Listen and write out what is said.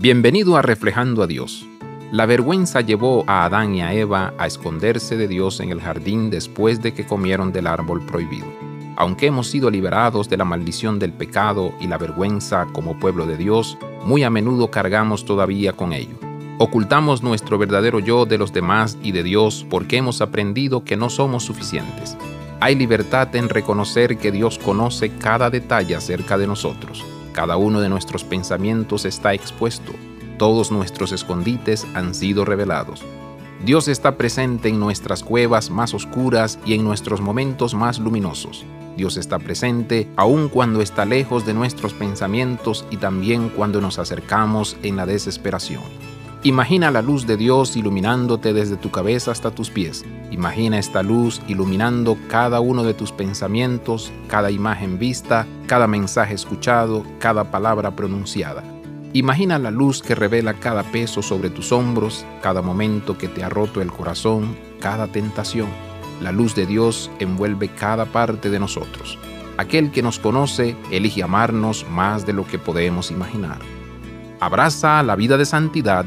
Bienvenido a Reflejando a Dios. La vergüenza llevó a Adán y a Eva a esconderse de Dios en el jardín después de que comieron del árbol prohibido. Aunque hemos sido liberados de la maldición del pecado y la vergüenza como pueblo de Dios, muy a menudo cargamos todavía con ello. Ocultamos nuestro verdadero yo de los demás y de Dios porque hemos aprendido que no somos suficientes. Hay libertad en reconocer que Dios conoce cada detalle acerca de nosotros cada uno de nuestros pensamientos está expuesto, todos nuestros escondites han sido revelados. Dios está presente en nuestras cuevas más oscuras y en nuestros momentos más luminosos. Dios está presente aun cuando está lejos de nuestros pensamientos y también cuando nos acercamos en la desesperación. Imagina la luz de Dios iluminándote desde tu cabeza hasta tus pies. Imagina esta luz iluminando cada uno de tus pensamientos, cada imagen vista, cada mensaje escuchado, cada palabra pronunciada. Imagina la luz que revela cada peso sobre tus hombros, cada momento que te ha roto el corazón, cada tentación. La luz de Dios envuelve cada parte de nosotros. Aquel que nos conoce elige amarnos más de lo que podemos imaginar. Abraza la vida de santidad